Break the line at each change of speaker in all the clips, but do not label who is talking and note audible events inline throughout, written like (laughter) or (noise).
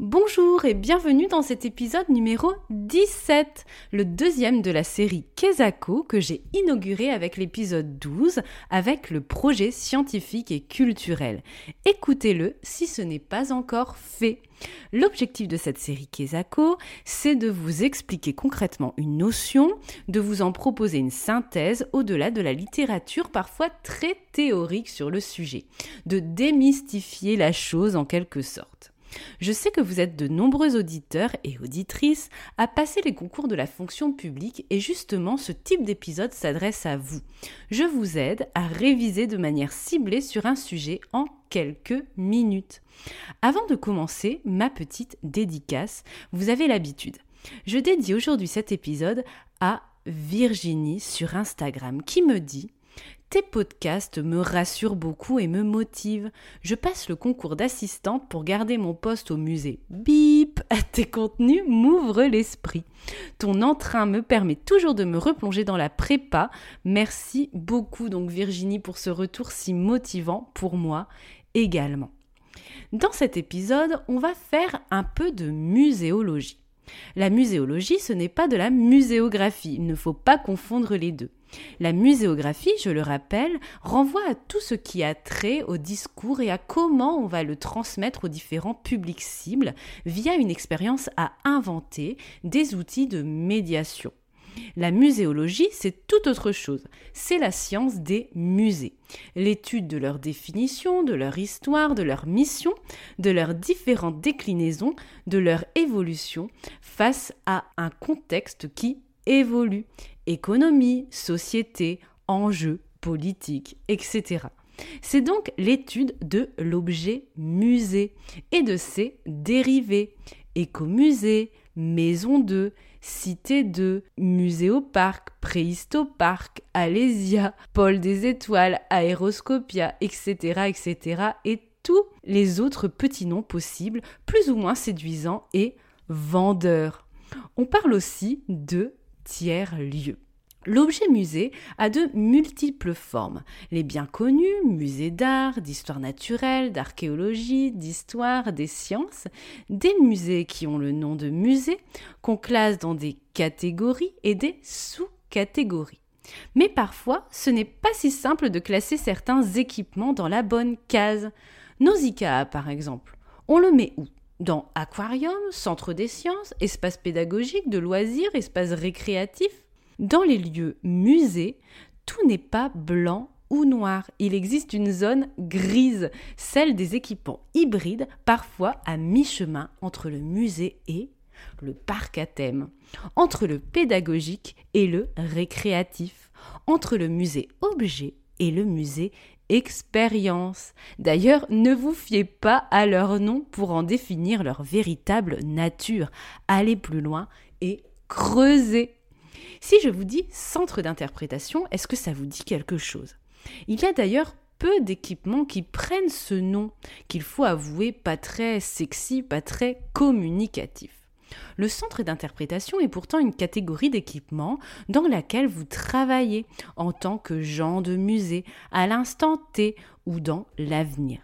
Bonjour et bienvenue dans cet épisode numéro 17, le deuxième de la série Kezako que j'ai inauguré avec l'épisode 12 avec le projet scientifique et culturel. Écoutez-le si ce n'est pas encore fait. L'objectif de cette série Kezako, c'est de vous expliquer concrètement une notion, de vous en proposer une synthèse au-delà de la littérature parfois très théorique sur le sujet, de démystifier la chose en quelque sorte. Je sais que vous êtes de nombreux auditeurs et auditrices à passer les concours de la fonction publique et justement ce type d'épisode s'adresse à vous. Je vous aide à réviser de manière ciblée sur un sujet en quelques minutes. Avant de commencer ma petite dédicace, vous avez l'habitude. Je dédie aujourd'hui cet épisode à Virginie sur Instagram qui me dit tes podcasts me rassurent beaucoup et me motivent. Je passe le concours d'assistante pour garder mon poste au musée. Bip (laughs) Tes contenus m'ouvrent l'esprit. Ton entrain me permet toujours de me replonger dans la prépa. Merci beaucoup donc Virginie pour ce retour si motivant pour moi également. Dans cet épisode, on va faire un peu de muséologie. La muséologie, ce n'est pas de la muséographie, il ne faut pas confondre les deux. La muséographie, je le rappelle, renvoie à tout ce qui a trait au discours et à comment on va le transmettre aux différents publics cibles via une expérience à inventer, des outils de médiation. La muséologie, c'est tout autre chose. C'est la science des musées. L'étude de leur définition, de leur histoire, de leur mission, de leurs différentes déclinaisons, de leur évolution face à un contexte qui évolue économie, société, enjeux, politique, etc. C'est donc l'étude de l'objet musée et de ses dérivés, écomusée, maison de, cité de, muséoparc, préhistoparc, Alésia, pôle des étoiles, aéroscopia, etc., etc., et tous les autres petits noms possibles, plus ou moins séduisants et vendeurs. On parle aussi de tiers-lieux. L'objet musée a de multiples formes. Les bien connus, musées d'art, d'histoire naturelle, d'archéologie, d'histoire, des sciences, des musées qui ont le nom de musée, qu'on classe dans des catégories et des sous-catégories. Mais parfois, ce n'est pas si simple de classer certains équipements dans la bonne case. Nausicaa, par exemple, on le met où? Dans aquarium, centre des sciences, espace pédagogique, de loisirs, espace récréatif. Dans les lieux musées, tout n'est pas blanc ou noir. Il existe une zone grise, celle des équipements hybrides, parfois à mi-chemin entre le musée et le parc à thème, entre le pédagogique et le récréatif, entre le musée objet et le musée expérience. D'ailleurs, ne vous fiez pas à leur nom pour en définir leur véritable nature. Allez plus loin et creusez. Si je vous dis centre d'interprétation, est-ce que ça vous dit quelque chose? Il y a d'ailleurs peu d'équipements qui prennent ce nom, qu'il faut avouer pas très sexy, pas très communicatif. Le centre d'interprétation est pourtant une catégorie d'équipement dans laquelle vous travaillez en tant que gens de musée, à l'instant T ou dans l'avenir.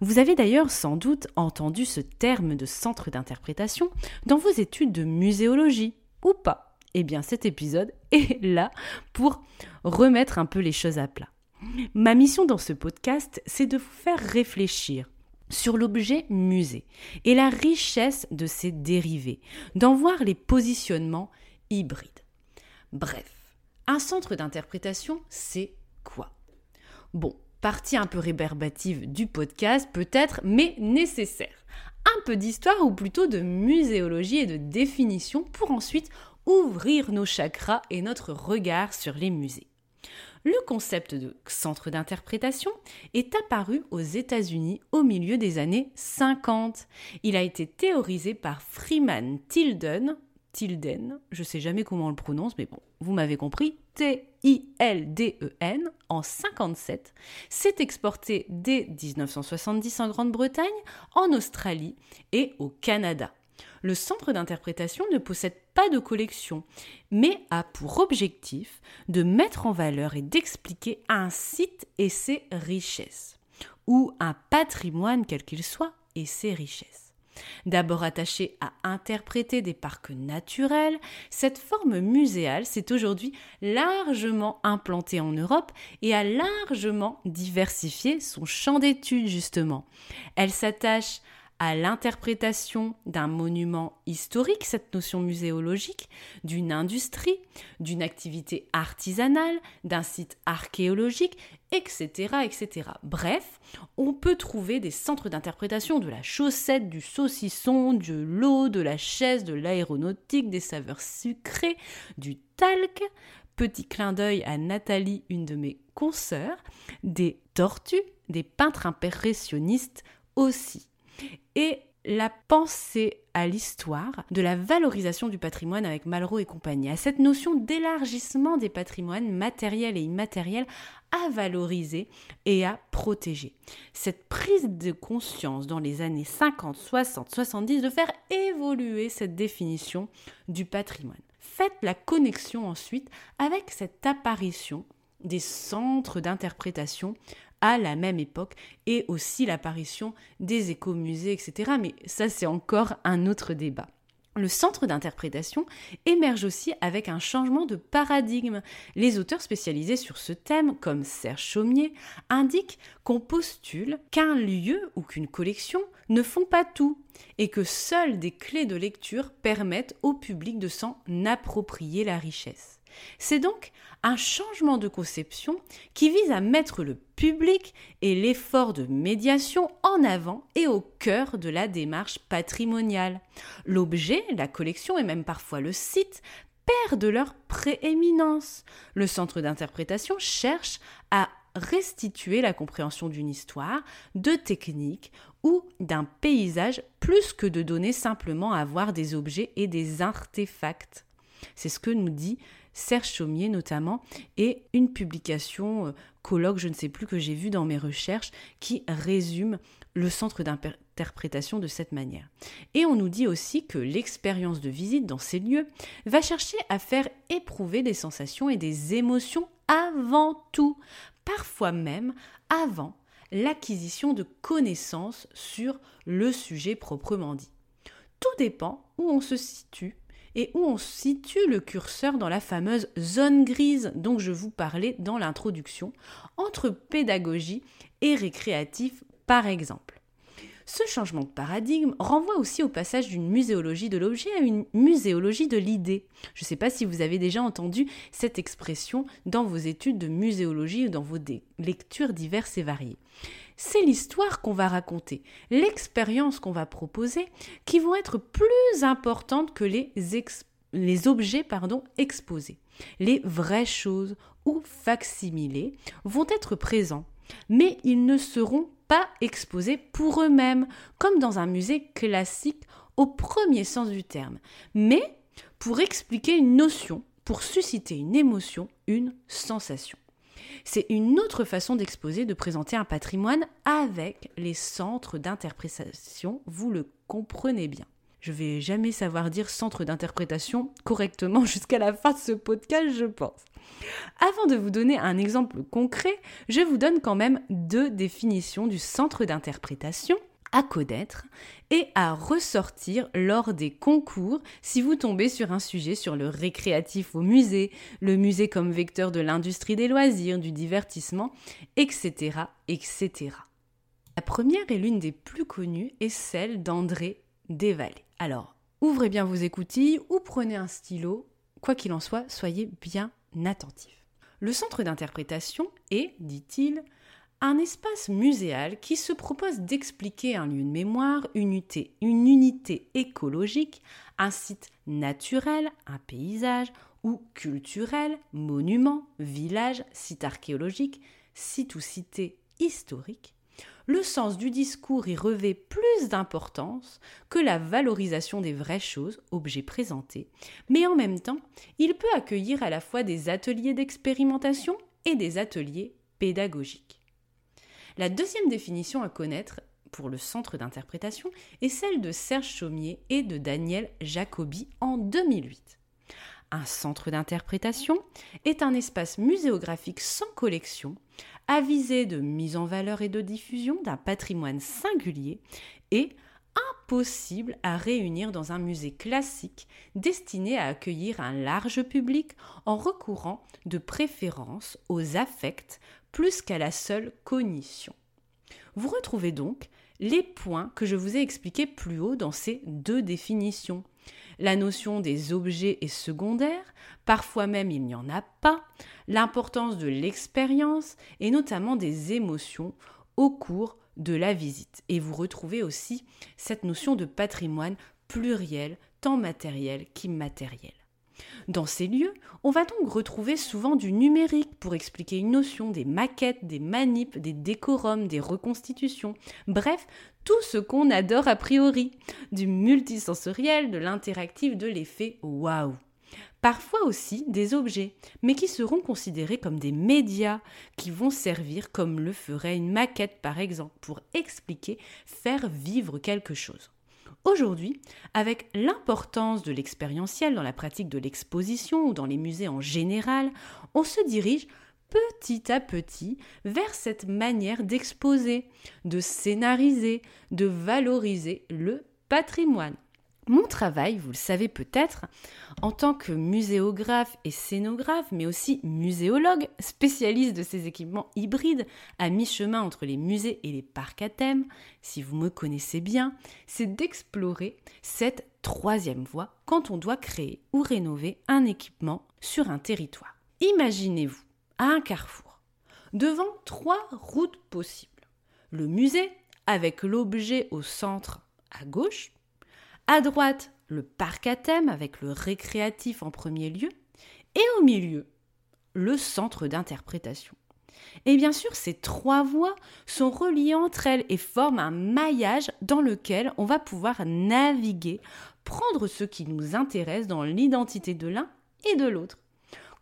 Vous avez d'ailleurs sans doute entendu ce terme de centre d'interprétation dans vos études de muséologie, ou pas? Eh bien cet épisode (laughs) est là pour remettre un peu les choses à plat. Ma mission dans ce podcast, c'est de vous faire réfléchir sur l'objet musée et la richesse de ses dérivés, d'en voir les positionnements hybrides. Bref, un centre d'interprétation, c'est quoi? Bon, Partie un peu rébarbative du podcast peut-être, mais nécessaire. Un peu d'histoire ou plutôt de muséologie et de définition pour ensuite ouvrir nos chakras et notre regard sur les musées. Le concept de centre d'interprétation est apparu aux États-Unis au milieu des années 50. Il a été théorisé par Freeman Tilden, Tilden, je sais jamais comment on le prononce, mais bon, vous m'avez compris, T-I-L-D-E-N, en 57, s'est exporté dès 1970 en Grande-Bretagne, en Australie et au Canada le centre d'interprétation ne possède pas de collection, mais a pour objectif de mettre en valeur et d'expliquer un site et ses richesses, ou un patrimoine quel qu'il soit et ses richesses. D'abord attaché à interpréter des parcs naturels, cette forme muséale s'est aujourd'hui largement implantée en Europe et a largement diversifié son champ d'études justement. Elle s'attache à l'interprétation d'un monument historique, cette notion muséologique, d'une industrie, d'une activité artisanale, d'un site archéologique, etc., etc. Bref, on peut trouver des centres d'interprétation de la chaussette, du saucisson, de l'eau, de la chaise, de l'aéronautique, des saveurs sucrées, du talc, petit clin d'œil à Nathalie, une de mes consoeurs, des tortues, des peintres impressionnistes aussi et la pensée à l'histoire de la valorisation du patrimoine avec Malraux et compagnie, à cette notion d'élargissement des patrimoines matériels et immatériels à valoriser et à protéger. Cette prise de conscience dans les années 50, 60, 70 de faire évoluer cette définition du patrimoine. Faites la connexion ensuite avec cette apparition des centres d'interprétation la même époque et aussi l'apparition des écomusées, etc. Mais ça, c'est encore un autre débat. Le centre d'interprétation émerge aussi avec un changement de paradigme. Les auteurs spécialisés sur ce thème, comme Serge Chaumier, indiquent qu'on postule qu'un lieu ou qu'une collection ne font pas tout et que seules des clés de lecture permettent au public de s'en approprier la richesse. C'est donc un changement de conception qui vise à mettre le public et l'effort de médiation en avant et au cœur de la démarche patrimoniale. L'objet, la collection et même parfois le site perdent leur prééminence. Le centre d'interprétation cherche à restituer la compréhension d'une histoire, de techniques ou d'un paysage plus que de donner simplement à voir des objets et des artefacts. C'est ce que nous dit Serge Chaumier notamment, et une publication, euh, colloque, je ne sais plus, que j'ai vu dans mes recherches, qui résume le centre d'interprétation de cette manière. Et on nous dit aussi que l'expérience de visite dans ces lieux va chercher à faire éprouver des sensations et des émotions avant tout, parfois même avant l'acquisition de connaissances sur le sujet proprement dit. Tout dépend où on se situe et où on situe le curseur dans la fameuse zone grise dont je vous parlais dans l'introduction, entre pédagogie et récréatif par exemple. Ce changement de paradigme renvoie aussi au passage d'une muséologie de l'objet à une muséologie de l'idée. Je ne sais pas si vous avez déjà entendu cette expression dans vos études de muséologie ou dans vos lectures diverses et variées c'est l'histoire qu'on va raconter, l'expérience qu'on va proposer, qui vont être plus importantes que les, objets exposés. Les vraies choses ou facsimilés vont être présents, mais ils ne seront pas exposés pour eux-mêmes, comme dans un musée classique au premier sens du terme, mais pour expliquer une notion, pour susciter une émotion, une sensation. C'est une autre façon d'exposer, de présenter un patrimoine avec les centres d'interprétation, vous le comprenez bien. Je vais jamais savoir dire centre d'interprétation correctement (laughs) jusqu'à la fin de ce podcast, je pense. Avant de vous donner un exemple concret, je vous donne quand même deux définitions du centre d'interprétation à connaître et à ressortir lors des concours si vous tombez sur un sujet sur le récréatif au musée, le musée comme vecteur de l'industrie des loisirs, du divertissement, etc., etc. La première est l'une des plus connues et celle d'André Desvallées. Alors, ouvrez bien vos écoutilles ou prenez un stylo, quoi qu'il en soit, soyez bien attentifs. Le centre d'interprétation est, dit-il, un espace muséal qui se propose d'expliquer un lieu de mémoire, une unité, une unité écologique, un site naturel, un paysage ou culturel, monument, village, site archéologique, site ou cité historique, le sens du discours y revêt plus d'importance que la valorisation des vraies choses, objets présentés, mais en même temps, il peut accueillir à la fois des ateliers d'expérimentation et des ateliers pédagogiques. La deuxième définition à connaître pour le centre d'interprétation est celle de Serge Chaumier et de Daniel Jacobi en 2008. Un centre d'interprétation est un espace muséographique sans collection, avisé de mise en valeur et de diffusion d'un patrimoine singulier et impossible à réunir dans un musée classique destiné à accueillir un large public en recourant de préférence aux affects plus qu'à la seule cognition. Vous retrouvez donc les points que je vous ai expliqués plus haut dans ces deux définitions. La notion des objets est secondaire, parfois même il n'y en a pas, l'importance de l'expérience et notamment des émotions au cours de la visite. Et vous retrouvez aussi cette notion de patrimoine pluriel, tant matériel qu'immatériel. Dans ces lieux, on va donc retrouver souvent du numérique pour expliquer une notion, des maquettes, des manips, des décorums, des reconstitutions, bref, tout ce qu'on adore a priori, du multisensoriel, de l'interactif, de l'effet waouh. Parfois aussi des objets, mais qui seront considérés comme des médias qui vont servir comme le ferait une maquette par exemple pour expliquer, faire vivre quelque chose. Aujourd'hui, avec l'importance de l'expérientiel dans la pratique de l'exposition ou dans les musées en général, on se dirige petit à petit vers cette manière d'exposer, de scénariser, de valoriser le patrimoine. Mon travail, vous le savez peut-être, en tant que muséographe et scénographe, mais aussi muséologue, spécialiste de ces équipements hybrides à mi-chemin entre les musées et les parcs à thème, si vous me connaissez bien, c'est d'explorer cette troisième voie quand on doit créer ou rénover un équipement sur un territoire. Imaginez-vous à un carrefour, devant trois routes possibles. Le musée, avec l'objet au centre à gauche, à droite, le parc à thème avec le récréatif en premier lieu. Et au milieu, le centre d'interprétation. Et bien sûr, ces trois voies sont reliées entre elles et forment un maillage dans lequel on va pouvoir naviguer, prendre ce qui nous intéresse dans l'identité de l'un et de l'autre.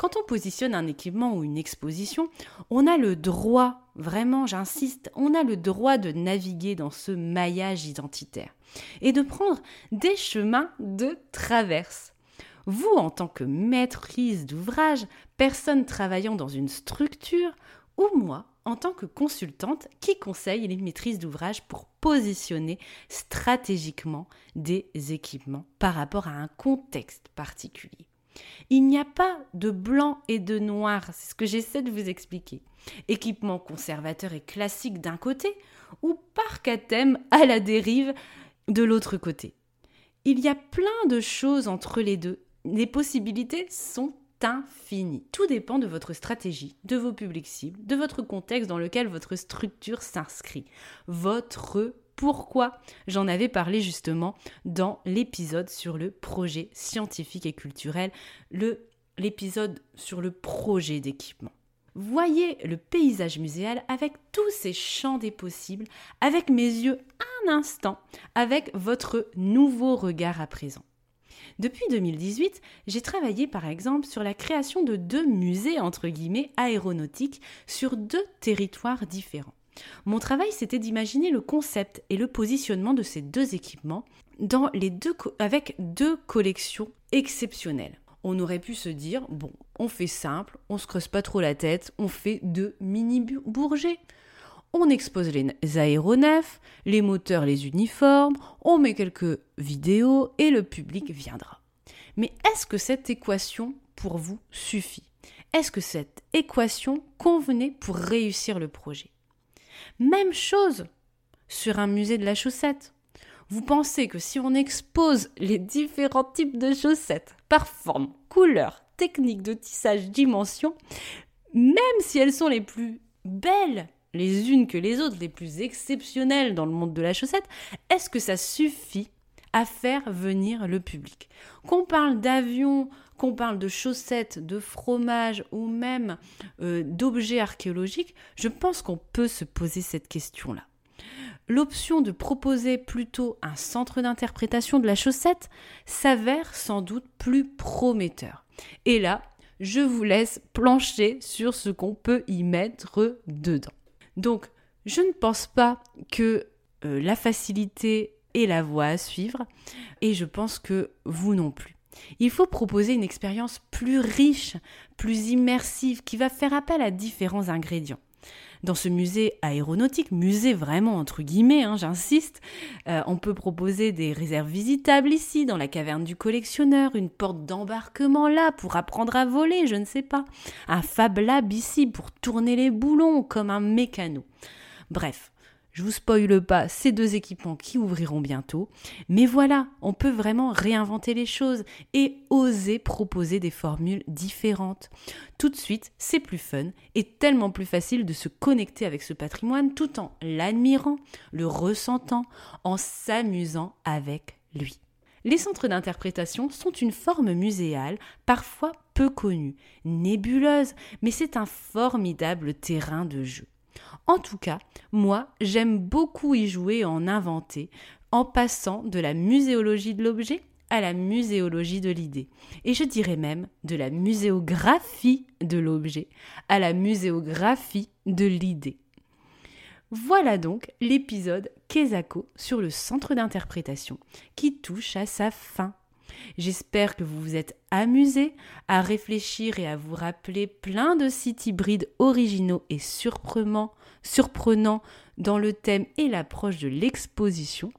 Quand on positionne un équipement ou une exposition, on a le droit, vraiment j'insiste, on a le droit de naviguer dans ce maillage identitaire et de prendre des chemins de traverse. Vous, en tant que maîtrise d'ouvrage, personne travaillant dans une structure, ou moi, en tant que consultante qui conseille les maîtrises d'ouvrage pour positionner stratégiquement des équipements par rapport à un contexte particulier. Il n'y a pas de blanc et de noir, c'est ce que j'essaie de vous expliquer. Équipement conservateur et classique d'un côté, ou parc à thème à la dérive de l'autre côté. Il y a plein de choses entre les deux. Les possibilités sont infinies. Tout dépend de votre stratégie, de vos publics cibles, de votre contexte dans lequel votre structure s'inscrit, votre pourquoi j'en avais parlé justement dans l'épisode sur le projet scientifique et culturel, l'épisode sur le projet d'équipement. Voyez le paysage muséal avec tous ces champs des possibles, avec mes yeux un instant, avec votre nouveau regard à présent. Depuis 2018, j'ai travaillé par exemple sur la création de deux musées entre guillemets aéronautiques sur deux territoires différents. Mon travail, c'était d'imaginer le concept et le positionnement de ces deux équipements avec deux collections exceptionnelles. On aurait pu se dire, bon, on fait simple, on se creuse pas trop la tête, on fait deux mini-bourgers. On expose les aéronefs, les moteurs, les uniformes, on met quelques vidéos et le public viendra. Mais est-ce que cette équation, pour vous, suffit? Est-ce que cette équation convenait pour réussir le projet? Même chose sur un musée de la chaussette. Vous pensez que si on expose les différents types de chaussettes par forme, couleur, technique de tissage, dimension, même si elles sont les plus belles les unes que les autres, les plus exceptionnelles dans le monde de la chaussette, est-ce que ça suffit à faire venir le public? Qu'on parle d'avions, qu'on parle de chaussettes, de fromage ou même euh, d'objets archéologiques, je pense qu'on peut se poser cette question-là. L'option de proposer plutôt un centre d'interprétation de la chaussette s'avère sans doute plus prometteur. Et là, je vous laisse plancher sur ce qu'on peut y mettre dedans. Donc, je ne pense pas que euh, la facilité est la voie à suivre, et je pense que vous non plus. Il faut proposer une expérience plus riche, plus immersive, qui va faire appel à différents ingrédients dans ce musée aéronautique, musée vraiment entre guillemets, hein, j'insiste, euh, on peut proposer des réserves visitables ici, dans la caverne du collectionneur, une porte d'embarquement là pour apprendre à voler, je ne sais pas, un Fab Lab ici pour tourner les boulons comme un mécano. Bref, je vous spoile pas ces deux équipements qui ouvriront bientôt, mais voilà, on peut vraiment réinventer les choses et oser proposer des formules différentes. Tout de suite, c'est plus fun et tellement plus facile de se connecter avec ce patrimoine tout en l'admirant, le ressentant, en s'amusant avec lui. Les centres d'interprétation sont une forme muséale, parfois peu connue, nébuleuse, mais c'est un formidable terrain de jeu. En tout cas, moi, j'aime beaucoup y jouer et en inventer, en passant de la muséologie de l'objet à la muséologie de l'idée. Et je dirais même de la muséographie de l'objet à la muséographie de l'idée. Voilà donc l'épisode Kezako sur le centre d'interprétation qui touche à sa fin. J'espère que vous vous êtes amusé à réfléchir et à vous rappeler plein de sites hybrides originaux et surprenants, surprenants dans le thème et l'approche de l'exposition.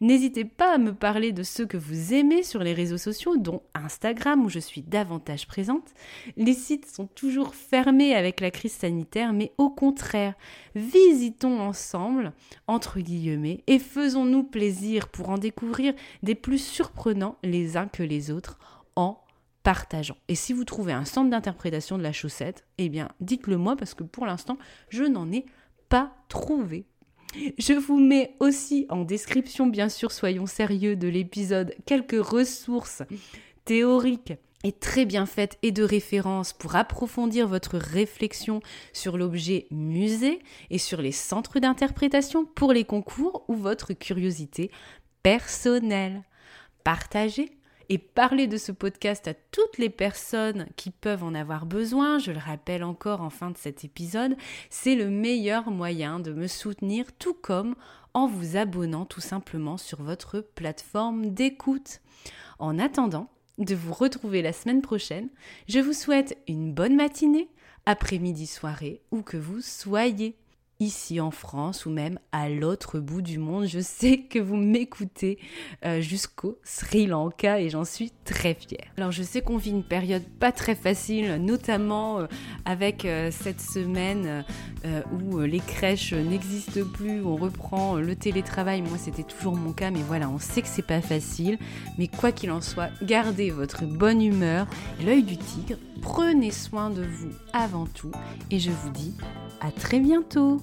N'hésitez pas à me parler de ceux que vous aimez sur les réseaux sociaux, dont Instagram où je suis davantage présente. Les sites sont toujours fermés avec la crise sanitaire, mais au contraire, visitons ensemble, entre guillemets, et faisons-nous plaisir pour en découvrir des plus surprenants les uns que les autres en partageant. Et si vous trouvez un centre d'interprétation de la chaussette, eh bien dites-le moi parce que pour l'instant, je n'en ai pas trouvé. Je vous mets aussi en description, bien sûr, soyons sérieux, de l'épisode quelques ressources théoriques et très bien faites et de références pour approfondir votre réflexion sur l'objet musée et sur les centres d'interprétation pour les concours ou votre curiosité personnelle. Partagez et parler de ce podcast à toutes les personnes qui peuvent en avoir besoin, je le rappelle encore en fin de cet épisode, c'est le meilleur moyen de me soutenir, tout comme en vous abonnant tout simplement sur votre plateforme d'écoute. En attendant de vous retrouver la semaine prochaine, je vous souhaite une bonne matinée, après-midi, soirée, où que vous soyez ici en France ou même à l'autre bout du monde. Je sais que vous m'écoutez euh, jusqu'au Sri Lanka et j'en suis très fière. Alors je sais qu'on vit une période pas très facile, notamment euh, avec euh, cette semaine où les crèches n'existent plus, on reprend le télétravail. Moi c'était toujours mon cas, mais voilà, on sait que c'est pas facile. Mais quoi qu'il en soit, gardez votre bonne humeur, l'œil du tigre, prenez soin de vous avant tout et je vous dis à très bientôt